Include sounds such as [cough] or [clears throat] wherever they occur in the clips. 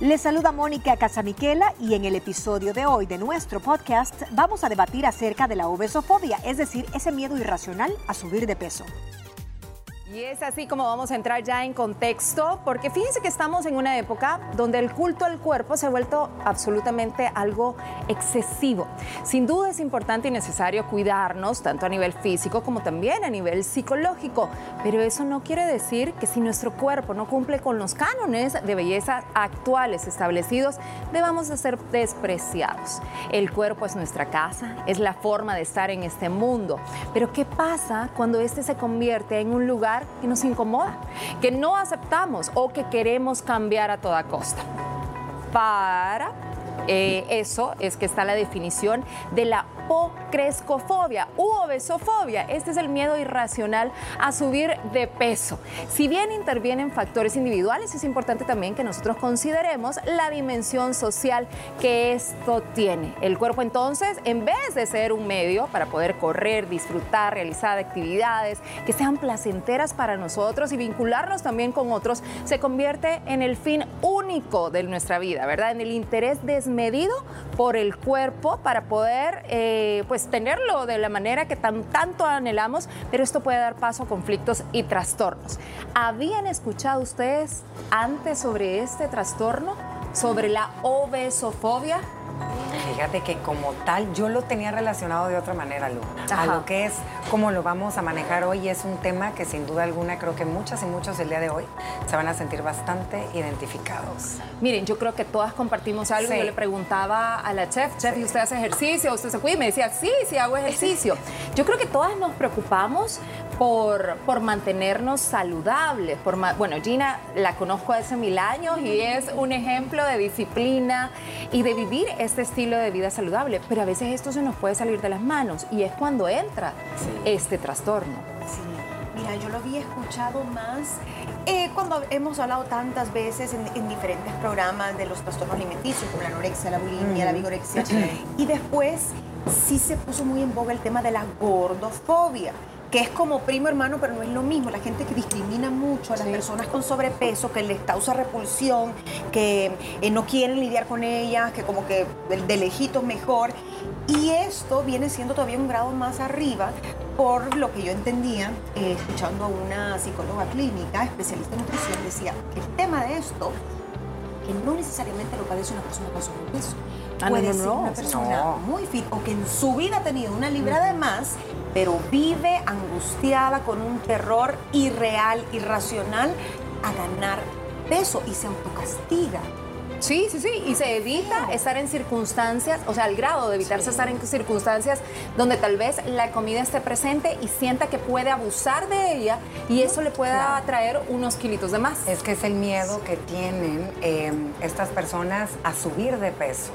Les saluda Mónica Casamiquela y en el episodio de hoy de nuestro podcast vamos a debatir acerca de la obesofobia, es decir, ese miedo irracional a subir de peso. Y es así como vamos a entrar ya en contexto, porque fíjense que estamos en una época donde el culto al cuerpo se ha vuelto absolutamente algo excesivo. Sin duda es importante y necesario cuidarnos, tanto a nivel físico como también a nivel psicológico, pero eso no quiere decir que si nuestro cuerpo no cumple con los cánones de belleza actuales establecidos, debamos de ser despreciados. El cuerpo es nuestra casa, es la forma de estar en este mundo, pero ¿qué pasa cuando este se convierte en un lugar que nos incomoda, que no aceptamos o que queremos cambiar a toda costa. Para eh, eso es que está la definición de la crescofobia u obesofobia. Este es el miedo irracional a subir de peso. Si bien intervienen factores individuales, es importante también que nosotros consideremos la dimensión social que esto tiene. El cuerpo entonces, en vez de ser un medio para poder correr, disfrutar, realizar actividades que sean placenteras para nosotros y vincularnos también con otros, se convierte en el fin único de nuestra vida, ¿verdad? En el interés desmedido por el cuerpo para poder... Eh, pues tenerlo de la manera que tan, tanto anhelamos, pero esto puede dar paso a conflictos y trastornos. ¿Habían escuchado ustedes antes sobre este trastorno, sobre la obesofobia? Fíjate que como tal yo lo tenía relacionado de otra manera, Lu. A lo que es cómo lo vamos a manejar hoy es un tema que sin duda alguna creo que muchas y muchos el día de hoy se van a sentir bastante identificados. Miren, yo creo que todas compartimos algo. Yo le preguntaba a la chef, chef, ¿y usted hace ejercicio? ¿Usted se cuida? Y me decía, sí, sí hago [laughs] ejercicio. Yo creo que todas nos preocupamos por, por mantenernos saludables. Por, bueno, Gina la conozco hace mil años y es un ejemplo de disciplina y de vivir este estilo de vida saludable, pero a veces esto se nos puede salir de las manos y es cuando entra este trastorno. Sí, mira, yo lo había escuchado más eh, cuando hemos hablado tantas veces en, diferentes programas de los trastornos alimenticios, como la anorexia, la bulimia, la vigorexia, y después sí se puso muy en boga el tema de la gordofobia que es como primo hermano, pero no es lo mismo. La gente que discrimina mucho a las personas con sobrepeso, que les causa repulsión, que eh, no quieren lidiar con ellas, que como que de, lejitos mejor. Y esto viene siendo todavía un grado más arriba por lo que yo entendía, eh, escuchando a una psicóloga clínica, especialista en nutrición, decía que el tema de esto, que no necesariamente lo padece una persona con sobrepeso, puede ser una persona muy fit o que en su vida ha tenido una libra de más pero vive angustiada con un terror irreal, irracional a ganar peso y se autocastiga. Sí, sí, sí, y se evita estar en circunstancias, o sea, al grado de evitarse estar en circunstancias donde tal vez la comida esté presente y sienta que puede abusar de ella y eso le pueda traer unos kilitos de más. Es que es el miedo que tienen eh, estas personas a subir de peso,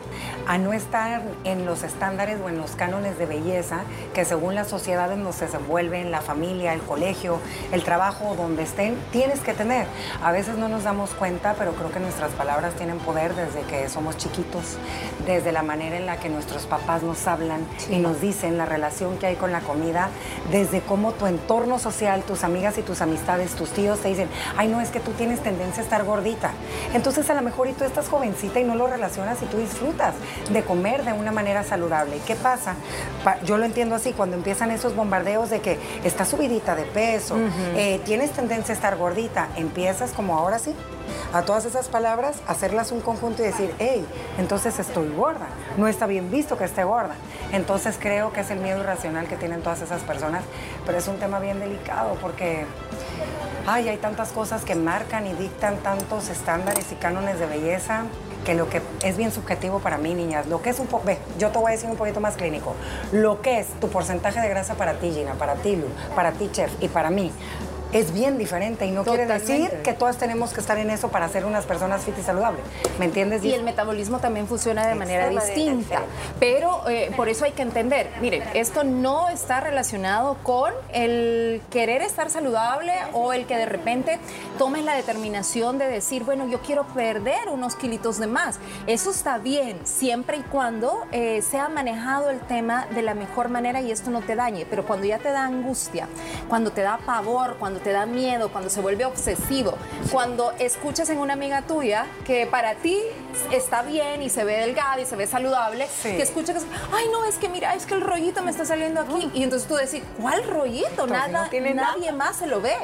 a no estar en los estándares o en los cánones de belleza que según la sociedad en donde se desenvuelven, la familia, el colegio, el trabajo, donde estén, tienes que tener. A veces no nos damos cuenta, pero creo que nuestras palabras tienen poder desde que somos chiquitos, desde la manera en la que nuestros papás nos hablan y nos dicen la relación que hay con la comida, desde cómo tu entorno social, tus amigas y tus amistades, tus tíos te dicen, ay no, es que tú tienes tendencia a estar gordita. Entonces a lo mejor y tú estás jovencita y no lo relacionas y tú disfrutas de comer de una manera saludable. ¿Qué pasa? Yo lo entiendo así, cuando empiezan esos bombardeos de que estás subidita de peso, eh, tienes tendencia a estar gordita, empiezas como ahora sí a todas esas palabras, hacerlas un conjunto y decir, hey, entonces estoy gorda, no está bien visto que esté gorda. Entonces creo que es el miedo irracional que tienen todas esas personas, pero es un tema bien delicado porque ay, hay tantas cosas que marcan y dictan tantos estándares y cánones de belleza que lo que es bien subjetivo para mí, niñas, lo que es un poco, yo te voy a decir un poquito más clínico, lo que es tu porcentaje de grasa para ti, Gina, para ti, Lu, para ti, Chef, y para mí, es bien diferente y no quiere decir que todas tenemos que estar en eso para ser unas personas fit y saludables. ¿Me entiendes? Y el metabolismo también funciona de manera distinta. Pero eh, por eso hay que entender, miren, esto no está relacionado con el querer estar saludable o el que de repente tomes la determinación de decir, bueno, yo quiero perder unos kilitos de más. Eso está bien, siempre y cuando eh, sea manejado el tema de la mejor manera y esto no te dañe. Pero cuando ya te da angustia, cuando te da pavor, cuando te da miedo, cuando se vuelve obsesivo, cuando escuchas en una amiga tuya que para ti está bien y se ve delgada y se ve saludable, que escuchas, ay no, es que mira, es que el rollito me está saliendo aquí. Y entonces tú decís, ¿cuál rollito? Nada, nadie más se lo ve,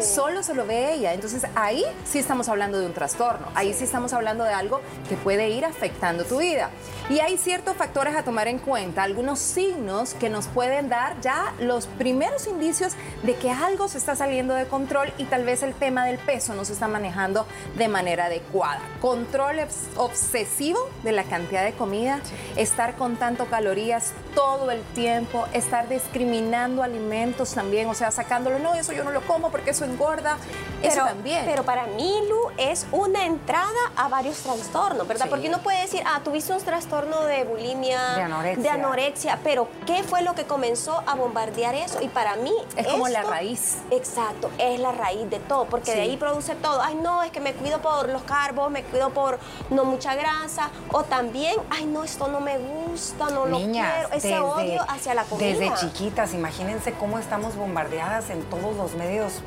solo se lo ve ella. Entonces ahí sí estamos hablando de un trastorno, ahí sí estamos hablando de algo que puede ir afectando tu vida. Y hay ciertos factores a tomar en cuenta, algunos signos que nos pueden dar ya los primeros indicios de que algo se está saliendo de control y tal vez el tema del peso no se está manejando de manera adecuada. Control obsesivo de la cantidad de comida, estar contando calorías todo el tiempo, estar discriminando alimentos también, o sea, sacándolo, no, eso yo no lo como porque eso engorda, eso también. Pero para mí, Lu, es una entrada a varios trastornos, ¿verdad? Porque uno puede decir, ah, tuviste un trastorno de bulimia, de anorexia. pero ¿qué fue lo que comenzó a bombardear eso? Y para mí... Es como la raíz. Exacto, es la raíz de todo, porque de ahí produce todo. Ay, no, es que me cuido por los carbos, me cuido por no mucha grasa, o también, ay, no, esto no me gusta, no lo quiero. Ese odio hacia la comida. Desde chiquitas, imagínense cómo estamos bombardeadas en todos los medios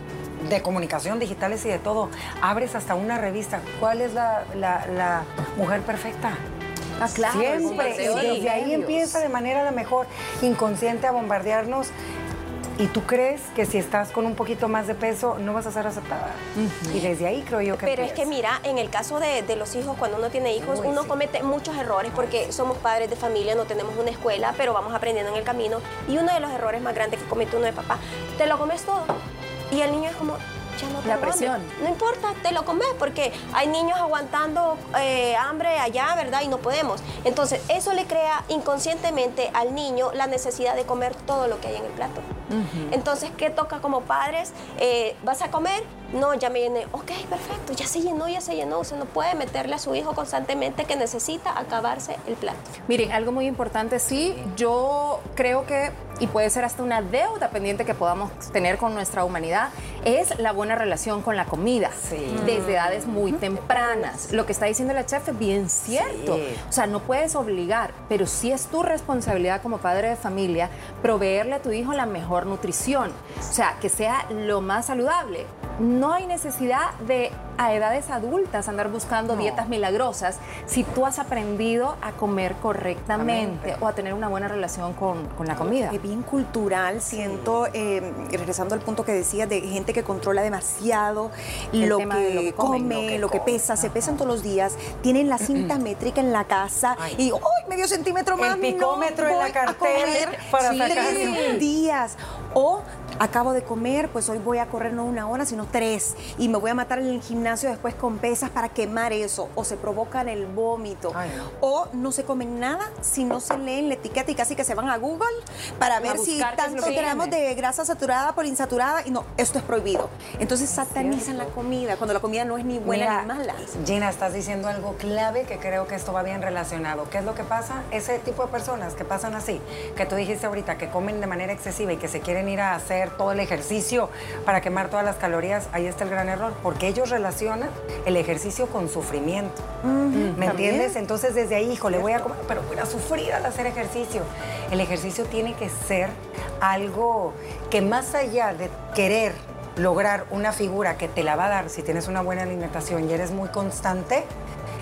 de comunicación digitales y de todo. Abres hasta una revista. ¿Cuál es la, la, mujer perfecta? Ah, claro, Siempre. Y desde ahí empieza de manera la mejor inconsciente a bombardearnos. Y tú crees que si estás con un poquito más de peso no vas a ser aceptada. Y desde ahí creo yo que... Pero es que mira, en el caso de, de los hijos, cuando uno tiene hijos, uno comete muchos errores porque somos padres de familia, no tenemos una escuela, pero vamos aprendiendo en el camino. Y uno de los errores más grandes que comete uno de papá, te lo comes todo. Y el niño es como, ya no La presión. No importa, te lo comes porque hay niños aguantando eh, hambre allá, ¿verdad? Y no podemos. Entonces, eso le crea inconscientemente al niño la necesidad de comer todo lo que hay en el plato. Entonces, ¿qué toca como padres? Eh, ¿Vas a comer? No, ya me llené. Ok, perfecto, ya se llenó, ya se llenó. Usted no puede meterle a su hijo constantemente que necesita acabarse el plato. Miren, algo muy importante, sí, yo creo que, y puede ser hasta una deuda pendiente que podamos tener con nuestra humanidad, es la buena relación con la comida. Desde edades muy tempranas. Lo que está diciendo la chef es bien cierto. O sea, no puedes obligar, pero sí es tu responsabilidad como padre de familia proveerle a tu hijo la mejor nutrición. O sea, que sea lo más saludable no hay necesidad de a edades adultas andar buscando dietas milagrosas si tú has aprendido a comer correctamente o a tener una buena relación con, la comida. Es bien cultural, siento, eh, regresando al punto que decías, de gente que controla demasiado lo que, come, lo que, pesa, se pesan todos los días, tienen la cinta métrica en la casa y ¡ay, medio centímetro más! El picómetro en la cartera para tres días. O acabo de comer, pues hoy voy a correr no una hora, sino tres. Y me voy a matar en el gimnasio después con pesas para quemar eso. O se provocan el vómito. O no se comen nada si no se leen la etiqueta y casi que se van a Google para ver si tanto tenemos de grasa saturada por insaturada. Y no, esto es prohibido. Entonces satanizan la comida cuando la comida no es ni buena ni mala. Gina, estás diciendo algo clave que creo que esto va bien relacionado. ¿Qué es lo que pasa? Ese tipo de personas que pasan así, que tú dijiste ahorita, que comen de manera excesiva y que se quieren ir a hacer todo el ejercicio para quemar todas las calorías, ahí está el gran error, porque ellos relacionan el ejercicio con sufrimiento. ¿Me entiendes? Entonces desde ahí, hijo, le voy a comer, pero voy a sufrir al hacer ejercicio. El ejercicio tiene que ser algo que más allá de querer lograr una figura que te la va a dar si tienes una buena alimentación y eres muy constante,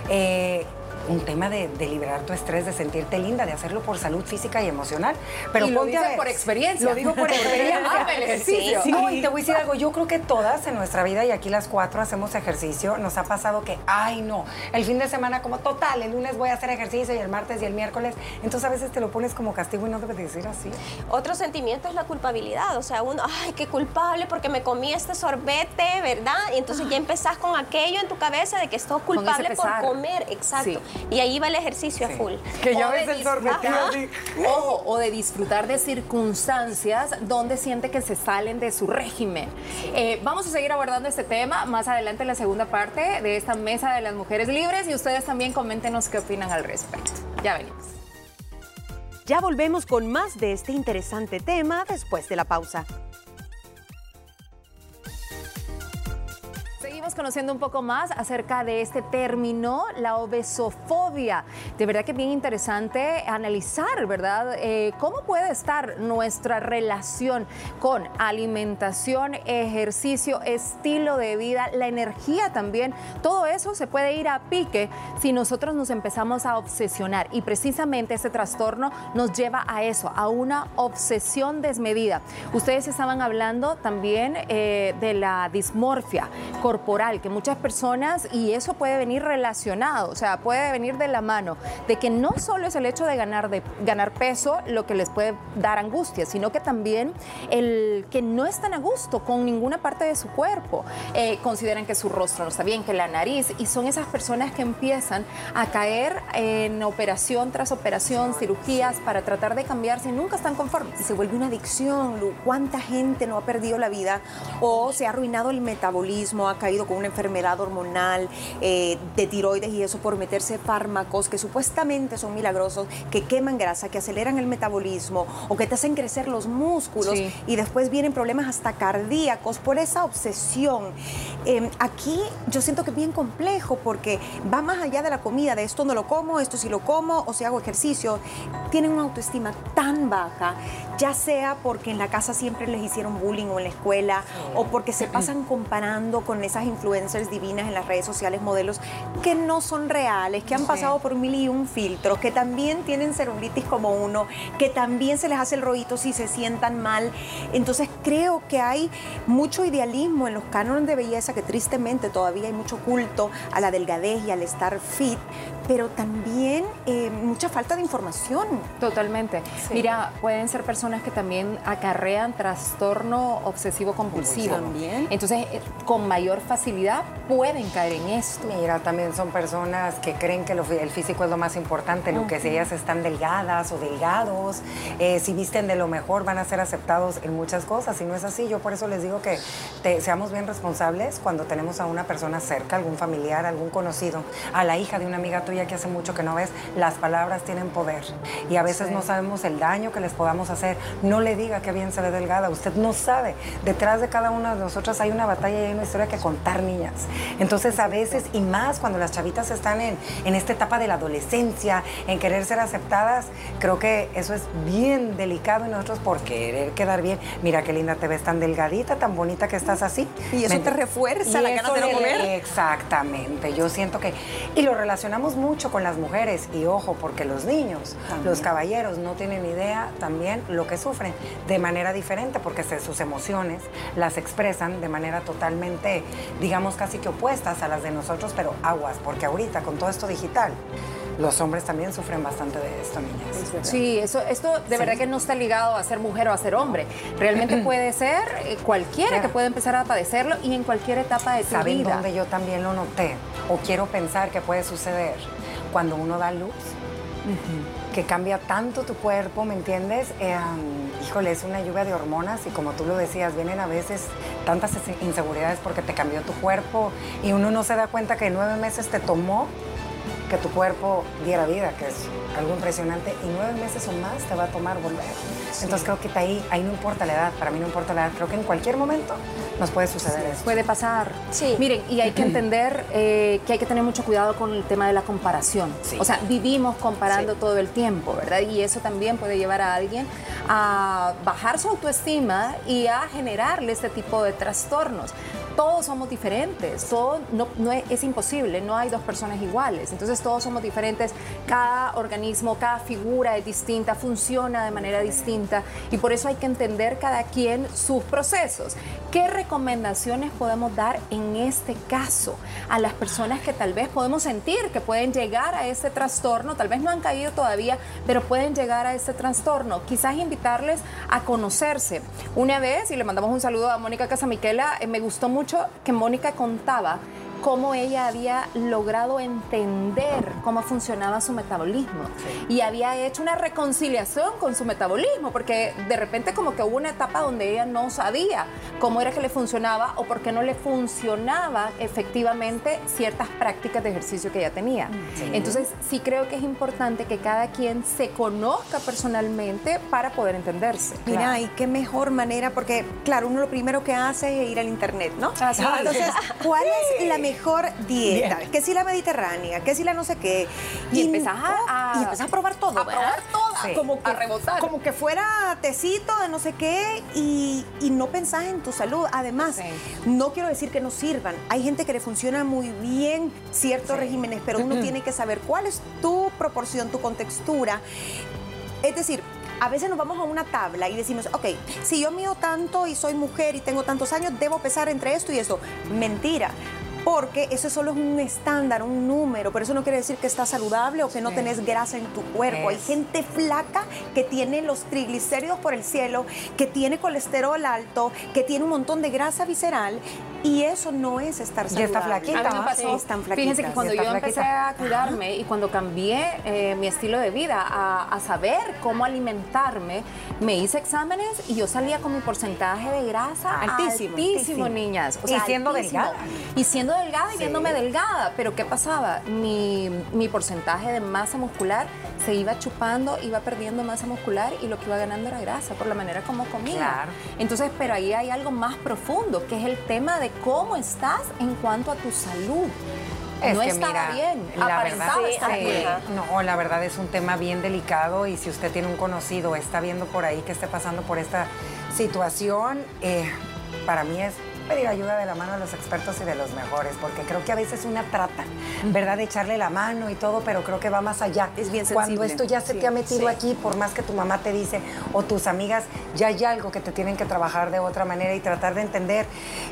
eh, un tema de, liberar tu estrés, de sentirte linda, de hacerlo por salud física y emocional. Pero y lo digo por experiencia. Lo digo por [laughs] experiencia. ejercicio. Sí, y te voy a decir algo, yo creo que todas en nuestra vida, y aquí las cuatro hacemos ejercicio, nos ha pasado que, ay no, el fin de semana como total, el lunes voy a hacer ejercicio y el martes y el miércoles, entonces a veces te lo pones como castigo y no debes decir así. Otro sentimiento es la culpabilidad, o sea, uno, ay, qué culpable porque me comí este sorbete, ¿verdad? Y entonces ya empezás con aquello en tu cabeza de que estoy culpable por comer, exacto. Y ahí va el ejercicio a full. Que ya ves el sorbetido así. Ojo, o de disfrutar de circunstancias donde siente que se salen de su régimen. Eh, vamos a seguir abordando este tema más adelante en la segunda parte de esta mesa de las mujeres libres y ustedes también coméntenos qué opinan al respecto. Ya venimos. Ya volvemos con más de este interesante tema después de la pausa. Conociendo un poco más acerca de este término, la obesofobia. De verdad que es bien interesante analizar, ¿verdad? Eh, ¿Cómo puede estar nuestra relación con alimentación, ejercicio, estilo de vida, la energía también? Todo eso se puede ir a pique si nosotros nos empezamos a obsesionar. Y precisamente este trastorno nos lleva a eso, a una obsesión desmedida. Ustedes estaban hablando también eh, de la dismorfia corporal, que muchas personas, y eso puede venir relacionado, o sea, puede venir de la mano, de que no solo es el hecho de ganar, de, ganar peso lo que les puede dar angustia, sino que también el que no están a gusto con ninguna parte de su cuerpo, eh, consideran que su rostro no está bien, que la nariz, y son esas personas que empiezan a caer en operación tras operación, cirugías, para tratar de cambiarse y nunca están conformes. Y se vuelve una adicción, Lu. ¿Cuánta gente no ha perdido la vida o se ha arruinado el metabolismo, ha caído con una enfermedad hormonal eh, de tiroides y eso por meterse fármacos que supuestamente son milagrosos, que queman grasa, que aceleran el metabolismo o que te hacen crecer los músculos Sí. y después vienen problemas hasta cardíacos por esa obsesión. Eh, aquí yo siento que es bien complejo porque va más allá de la comida, de esto no lo como, esto sí lo como o si hago ejercicio. Tienen una autoestima tan baja, ya sea porque en la casa siempre les hicieron bullying o en la escuela o porque se [clears throat] pasan comparando con esas influencers divinas en las redes sociales, modelos que no son reales, que han pasado por mil y un filtros, que también tienen celulitis como uno, que también se les hace el rollito si se sientan mal. Entonces creo que hay mucho idealismo en los cánones de belleza que tristemente todavía hay mucho culto a la delgadez y al estar fit, pero también eh, mucha falta de información. Totalmente. Mira, pueden ser personas que también acarrean trastorno obsesivo compulsivo. También. Entonces, eh, con mayor facilidad pueden caer en esto. Mira, también son personas que creen que lo el físico es lo más importante, lo que si ellas están delgadas o delgados, eh, si visten de lo mejor van a ser aceptados en muchas cosas. Y no es así, yo por eso les digo que te- seamos bien responsables cuando tenemos a una persona cerca, algún familiar, algún conocido, a la hija de una amiga tuya que hace mucho que no ves, las palabras tienen poder. Y a veces no sabemos el daño que les podamos hacer. No le diga que bien se ve delgada, usted no sabe. Detrás de cada una de nosotras hay una batalla y hay una historia que contar, niñas. Entonces a veces, y más cuando las chavitas están en, en esta etapa de la adolescencia, en querer ser aceptadas, creo que eso es bien delicado y nosotros por querer quedar bien. Mira qué linda te ves, tan delgadita, tan bonita que estás así. Y eso ¿Me te refuerza la ganas de no comer. Exactamente, yo siento que... Y lo relacionamos mucho con las mujeres, y ojo, porque los niños, los caballeros no tienen idea también lo que sufren de manera diferente, porque se- sus emociones las expresan de manera totalmente, digamos, casi que opuestas a las de nosotros, pero aguas, porque ahorita con todo esto digital, los hombres también sufren bastante de esto, niñas. Sí, eso, esto de verdad que no está ligado a ser mujer o a ser hombre. Realmente [clears throat] puede ser eh, cualquiera que puede empezar a padecerlo y en cualquier etapa de tu ¿Saben vida. dónde yo también lo noté? O quiero pensar que puede suceder cuando uno da luz. Que cambia tanto tu cuerpo, ¿me entiendes? Eh, híjole, es una lluvia de hormonas y como tú lo decías, vienen a veces tantas ins- inseguridades porque te cambió tu cuerpo y uno no se da cuenta que nueve meses te tomó que tu cuerpo diera vida, que es algo impresionante, y nueve meses o más te va a tomar volver. Entonces creo que ahí, ahí no importa la edad, para mí no importa la edad, creo que en cualquier momento nos puede suceder esto. Puede pasar. Sí. Miren, y hay que [clears throat] entender eh, que hay que tener mucho cuidado con el tema de la comparación. Sí. O sea, vivimos comparando Sí. todo el tiempo, ¿verdad? Y eso también puede llevar a alguien a bajar su autoestima y a generarle este tipo de trastornos. Todos somos diferentes, no, no es imposible, no hay dos personas iguales. Entonces todos somos diferentes, cada organismo, cada figura es distinta, funciona de manera distinta y por eso hay que entender cada quien sus procesos. ¿Qué recomendaciones podemos dar en este caso a las personas que tal vez podemos sentir que pueden llegar a este trastorno? Tal vez no han caído todavía, pero pueden llegar a este trastorno. Quizás invitarles a conocerse. Una vez, y le mandamos un saludo a Mónica Casamiquela, eh, me gustó mucho que Mónica contaba cómo ella había logrado entender cómo funcionaba su metabolismo y había hecho una reconciliación con su metabolismo, porque de repente como que hubo una etapa donde ella no sabía cómo era que le funcionaba o por qué no le funcionaba efectivamente ciertas prácticas de ejercicio que ella tenía. Entonces sí creo que es importante que cada quien se conozca personalmente para poder entenderse. Mira, y qué mejor manera, porque claro, uno lo primero que hace es ir al internet, ¿no? Así es. Entonces, ¿cuál es la mejor [laughs] dieta? ¿Qué si la mediterránea? ¿Qué si la no sé qué? Y empezás a- y empezás a probar todo, a ¿verdad? probar todas, Sí. como que, a rebotar. Como que fuera tecito de no sé qué y, y no pensás en tu salud. Además, Sí. no quiero decir que no sirvan. Hay gente que le funciona muy bien ciertos regímenes, pero uno tiene que saber cuál es tu proporción, tu contextura. Es decir, a veces nos vamos a una tabla y decimos, ok, si yo mido tanto y soy mujer y tengo tantos años, debo pesar entre esto y esto. Mentira. Porque eso solo es un estándar, un número, pero eso no quiere decir que estás saludable o que no Sí. tenés grasa en tu cuerpo. Hay gente flaca que tiene los triglicéridos por el cielo, que tiene colesterol alto, que tiene un montón de grasa visceral y eso no es estar Y saludable. está flaquita. A mí me pasó, Sí, están fíjense que cuando yo empecé flaquita. a cuidarme y cuando cambié eh, mi estilo de vida, a, a saber cómo alimentarme, me hice exámenes y yo salía con mi porcentaje de grasa Altísimo, altísimo, altísimo. niñas. Y siendo altísimo. delgada. Y siendo delgada y Sí. viéndome delgada. Pero ¿qué pasaba? Mi, mi porcentaje de masa muscular se iba chupando, iba perdiendo masa muscular y lo que iba ganando era grasa por la manera como comía. Claro. Entonces, pero ahí hay algo más profundo, que es el tema de cómo estás en cuanto a tu salud. Es no que estaba mira, bien, la verdad, sí, bien. No, la verdad es un tema bien delicado y si usted tiene un conocido, está viendo por ahí que esté pasando por esta situación, eh, para mí es pedir ayuda de la mano de los expertos y de los mejores, porque creo que a veces una trata, ¿verdad? De echarle la mano y todo, pero creo que va más allá. Es bien Cuando sensible. esto ya se Sí, te ha metido sí. aquí, por más que tu mamá te dice o tus amigas, ya hay algo que te tienen que trabajar de otra manera y tratar de entender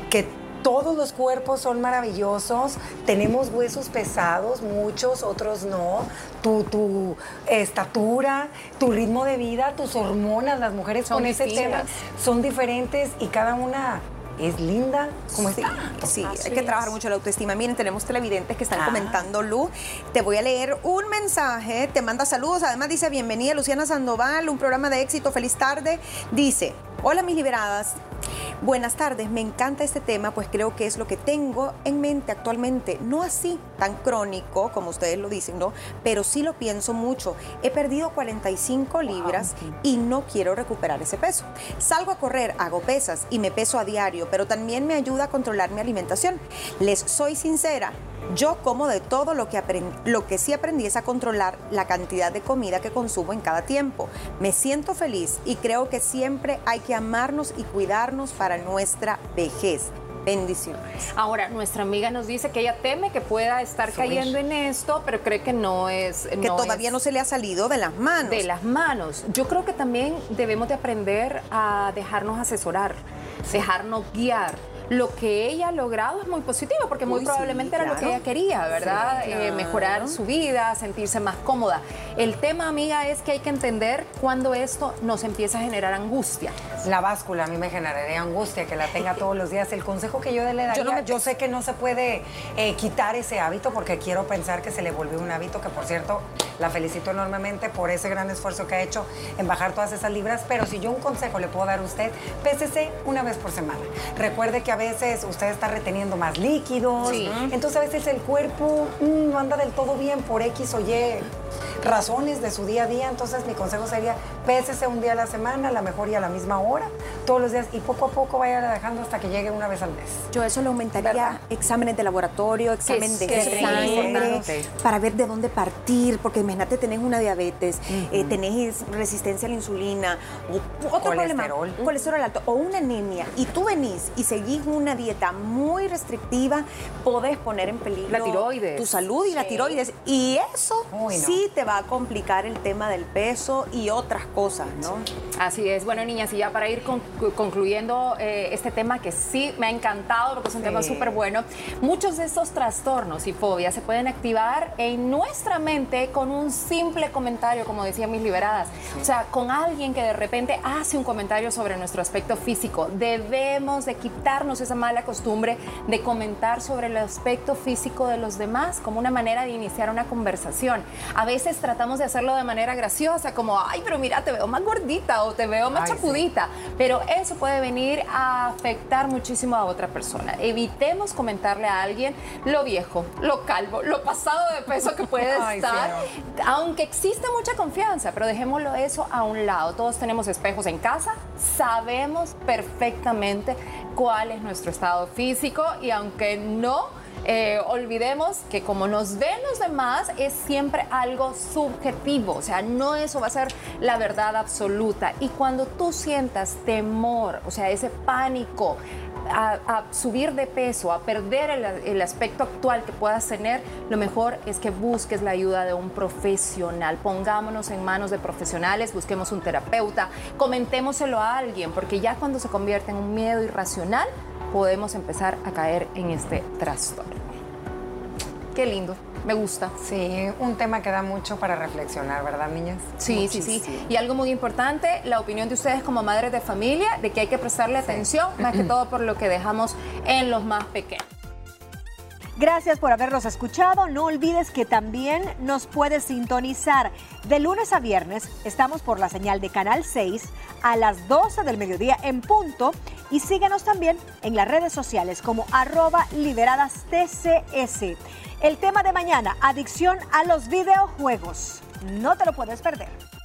que todos los cuerpos son maravillosos, tenemos huesos pesados, muchos, otros no, tu, tu estatura, tu ritmo de vida, tus hormonas, las mujeres Son con ese tema son diferentes y cada una es linda como Sí, está. sí, Así hay que es. trabajar mucho la autoestima. Miren, tenemos televidentes que están Ah. comentando, Lu. Te voy a leer un mensaje, te manda saludos. Además dice, bienvenida Luciana Sandoval, un programa de éxito, feliz tarde. Dice, hola mis liberadas. Buenas tardes, me encanta este tema, pues creo que es lo que tengo en mente actualmente. No así tan crónico como ustedes lo dicen, ¿no? Pero sí lo pienso mucho. He perdido 45 libras y no quiero recuperar ese peso. Salgo a correr, hago pesas y me peso a diario, pero también me ayuda a controlar mi alimentación. Les soy sincera. Yo como de todo lo que aprendí, lo que sí aprendí es a controlar la cantidad de comida que consumo en cada tiempo. Me siento feliz y creo que siempre hay que amarnos y cuidarnos para nuestra vejez. Bendiciones. Ahora, nuestra amiga nos dice que ella teme que pueda estar Subir. cayendo en esto, pero cree que no es... Que todavía no se le ha salido de las manos. de las manos. Yo creo que también debemos de aprender a dejarnos asesorar, dejarnos guiar. Lo que ella ha logrado es muy positivo porque muy sí, probablemente era lo que ella quería, ¿verdad? Sí, Eh, mejorar su vida, sentirse más cómoda. El tema, amiga, es que hay que entender cuando esto nos empieza a generar angustia. La báscula a mí me generaría angustia que la tenga todos los días. El consejo que yo le daría, Yo yo, no me- sé que no se puede eh, quitar ese hábito porque quiero pensar que se le volvió un hábito, que por cierto la felicito enormemente por ese gran esfuerzo que ha hecho en bajar todas esas libras, pero si yo un consejo le puedo dar a usted, pésese una vez por semana. Recuerde que a veces usted está reteniendo más líquidos, Sí. entonces a veces el cuerpo mm, no anda del todo bien por X o Y razones de su día a día, entonces mi consejo sería pésese un día a la semana, a la mejor y a la misma hora, todos los días, y poco a poco vaya dejando hasta que llegue una vez al mes. Yo eso lo aumentaría ¿Verdad? exámenes de laboratorio, examen es- de sangre, para ver de dónde partir, porque imagínate, tenés una diabetes, eh, tenés resistencia a la insulina, o otro Colesterol. problema, colesterol alto, o una anemia, y tú venís y seguís una dieta muy restrictiva, podés poner en peligro La tiroides. tu salud y la tiroides, y eso Uy, no. sí te va a complicar el tema del peso y otras cosas, ¿no? Así es. Bueno, niñas, y ya para ir con- concluyendo eh, este tema que sí me ha encantado porque es un Sí. tema súper bueno, muchos de estos trastornos y fobias se pueden activar en nuestra mente con un simple comentario, como decían mis liberadas. O sea, con alguien que de repente hace un comentario sobre nuestro aspecto físico. Debemos de quitarnos esa mala costumbre de comentar sobre el aspecto físico de los demás como una manera de iniciar una conversación. A veces tratamos de hacerlo de manera graciosa, como, ay, pero mira, te veo más gordita o te veo más chapudita. Pero eso puede venir a afectar muchísimo a otra persona. Evitemos comentarle a alguien lo viejo, lo calvo, lo pasado de peso que puede [laughs] estar, aunque existe mucha confianza, pero dejémoslo eso a un lado. Todos tenemos espejos en casa, sabemos perfectamente cuál es nuestro estado físico y aunque no eh, olvidemos que como nos ven los demás es siempre algo subjetivo, o sea, no eso va a ser la verdad absoluta. Y cuando tú sientas temor, o sea, ese pánico, a, subir de peso, a perder el, aspecto actual que puedas tener, lo mejor es que busques la ayuda de un profesional. Pongámonos en manos de profesionales, busquemos un terapeuta, comentémoselo a alguien, porque ya cuando se convierte en un miedo irracional, podemos empezar a caer en este trastorno. Qué lindo. Me gusta. Sí, un tema que da mucho para reflexionar, ¿verdad, niñas? Sí, sí, sí. Y algo muy importante, la opinión de ustedes como madres de familia, de que hay que prestarle atención, más que [clears throat] todo por lo que dejamos en los más pequeños. Gracias por habernos escuchado. No olvides que también nos puedes sintonizar. De lunes a viernes estamos por la señal de Canal 6 a las 12 del mediodía en punto y síguenos también en las redes sociales como arroba liberadas TCS. El tema de mañana, adicción a los videojuegos. No te lo puedes perder.